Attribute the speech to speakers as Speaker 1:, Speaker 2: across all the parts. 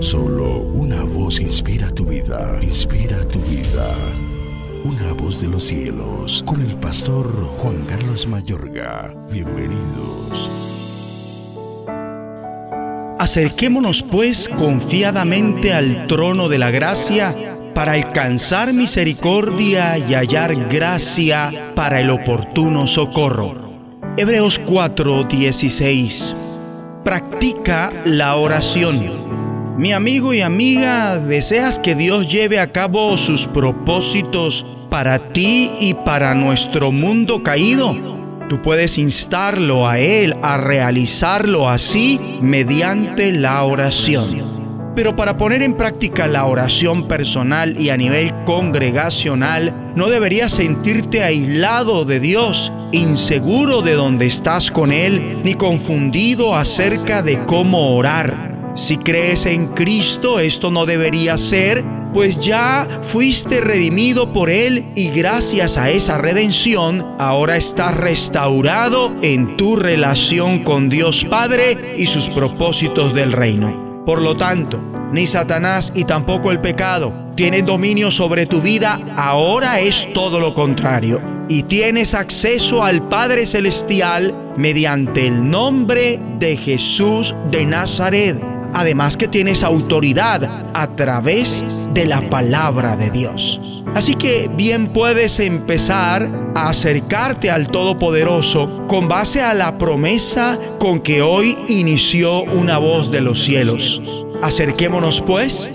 Speaker 1: Solo una voz inspira tu vida, inspira tu vida. Una voz de los cielos, con el pastor Juan Carlos Mayorga. Bienvenidos.
Speaker 2: Acerquémonos pues confiadamente al trono de la gracia para alcanzar misericordia y hallar gracia para el oportuno socorro. Hebreos 4:16 Practica la oración. Mi amigo y amiga, ¿deseas que Dios lleve a cabo sus propósitos para ti y para nuestro mundo caído? Tú puedes instarlo a Él a realizarlo así mediante la oración. Pero para poner en práctica la oración personal y a nivel congregacional, no deberías sentirte aislado de Dios, inseguro de dónde estás con Él, ni confundido acerca de cómo orar. Si crees en Cristo, esto no debería ser, pues ya fuiste redimido por Él y gracias a esa redención, ahora estás restaurado en tu relación con Dios Padre y sus propósitos del reino. Por lo tanto, ni Satanás y tampoco el pecado tienen dominio sobre tu vida, ahora es todo lo contrario. Y tienes acceso al Padre Celestial mediante el nombre de Jesús de Nazaret además que tienes autoridad a través de la palabra de Dios. Así que bien puedes empezar a acercarte al Todopoderoso con base a la promesa con que hoy inició una voz de los cielos. Acerquémonos pues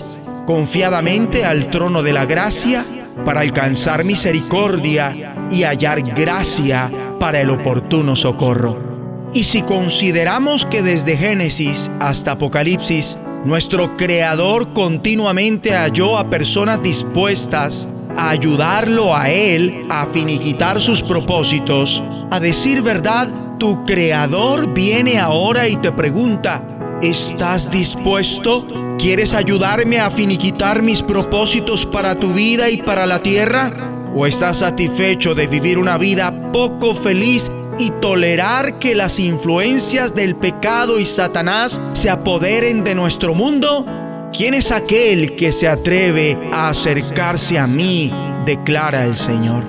Speaker 2: confiadamente al trono de la gracia para alcanzar misericordia y hallar gracia para el oportuno socorro. Y si consideramos que desde Génesis hasta Apocalipsis, nuestro Creador continuamente halló a personas dispuestas a ayudarlo a Él a finiquitar sus propósitos, a decir verdad, tu Creador viene ahora y te pregunta, ¿estás dispuesto? ¿Quieres ayudarme a finiquitar mis propósitos para tu vida y para la tierra? ¿O estás satisfecho de vivir una vida poco feliz y tolerar que las influencias del pecado y Satanás se apoderen de nuestro mundo? ¿Quién es aquel que se atreve a acercarse a mí? declara el Señor.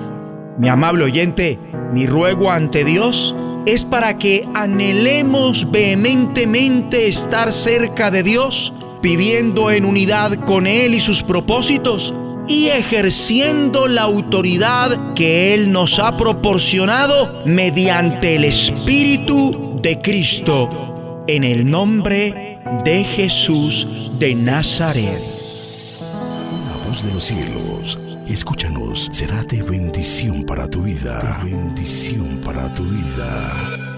Speaker 2: Mi amable oyente, mi ruego ante Dios es para que anhelemos vehementemente estar cerca de Dios, viviendo en unidad con Él y sus propósitos y ejerciendo la autoridad que Él nos ha proporcionado mediante el Espíritu de Cristo, en el nombre de Jesús de Nazaret.
Speaker 1: La voz de los cielos, escúchanos, será de bendición para tu vida. bendición para tu vida.